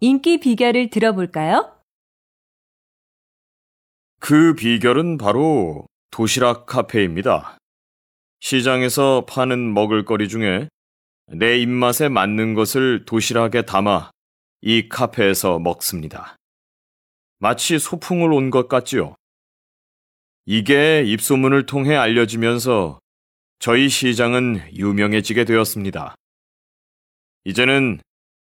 인기 비결을 들어볼까요? 그 비결은 바로 도시락 카페입니다. 시장에서 파는 먹을거리 중에 내 입맛에 맞는 것을 도시락에 담아 이 카페에서 먹습니다. 마치 소풍을 온 것 같지요. 이게 입소문을 통해 알려지면서 저희 시장은 유명해지게 되었습니다. 이제는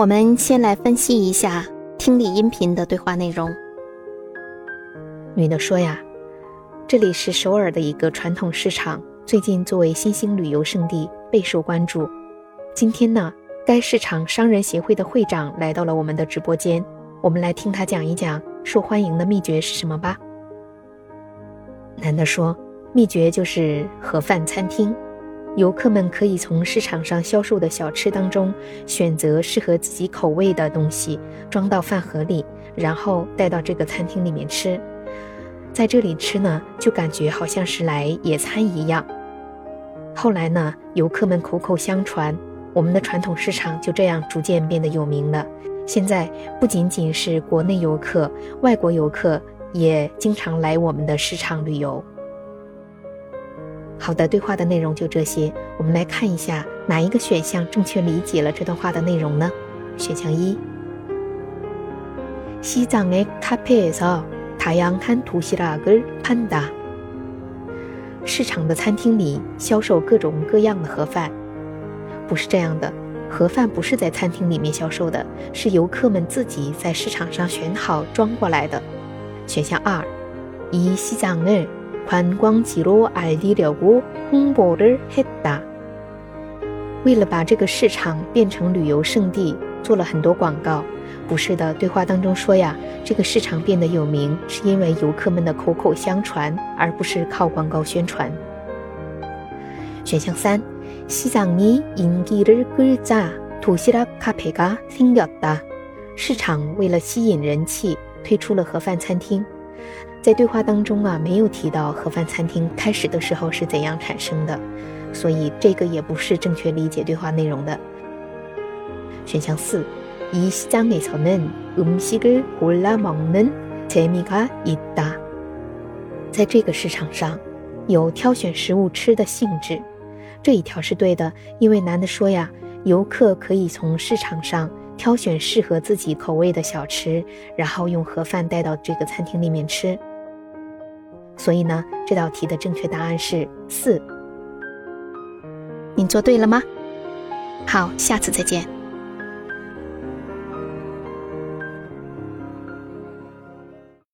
我们先来分析一下听力音频的对话内容。女的说呀，这里是首尔的一个传统市场，最近作为新兴旅游胜地备受关注。今天呢，该市场商人协会的会长来到了我们的直播间，我们来听他讲一讲受欢迎的秘诀是什么吧。男的说，秘诀就是盒饭餐厅。游客们可以从市场上销售的小吃当中选择适合自己口味的东西，装到饭盒里，然后带到这个餐厅里面吃。在这里吃呢，就感觉好像是来野餐一样。后来呢，游客们口口相传，我们的传统市场就这样逐渐变得有名了。现在不仅仅是国内游客，外国游客也经常来我们的市场旅游。好的，对话的内容就这些。我们来看一下哪一个选项正确理解了这段话的内容呢？选项一：시장의카페에서다양한도시락을판 다。 市场的餐厅里销售各种各样的盒饭。不是这样的，盒饭不是在餐厅里面销售的，是游客们自己在市场上选好装过来的。选项二：이시장을 观光지로알리려고홍보를했 다。 为了把这个市场变成旅游胜地，做了很多广告。不是的，对话当中说呀，这个市场变得有名，是因为游客们的口口相传，而不是靠广告宣传。选项三，시장이인기를끌자도시락카페가생겼 다。 市场为了吸引人气，推出了盒饭餐厅。 在对话当中啊，没有提到盒饭餐厅开始的时候是怎样产生的，所以这个也不是正确理解对话内容的。选项四，이시장에서는음식을골라먹는재미가있 다。 在这个市场上，有挑选食物吃的兴致。这一条是对的，因为男的说呀，游客可以从市场上。 挑选适合自己口味的小吃，然后用盒饭带到这个餐厅里面吃。所以呢，这道题的正确答案是四。你做对了吗？好，下次再见。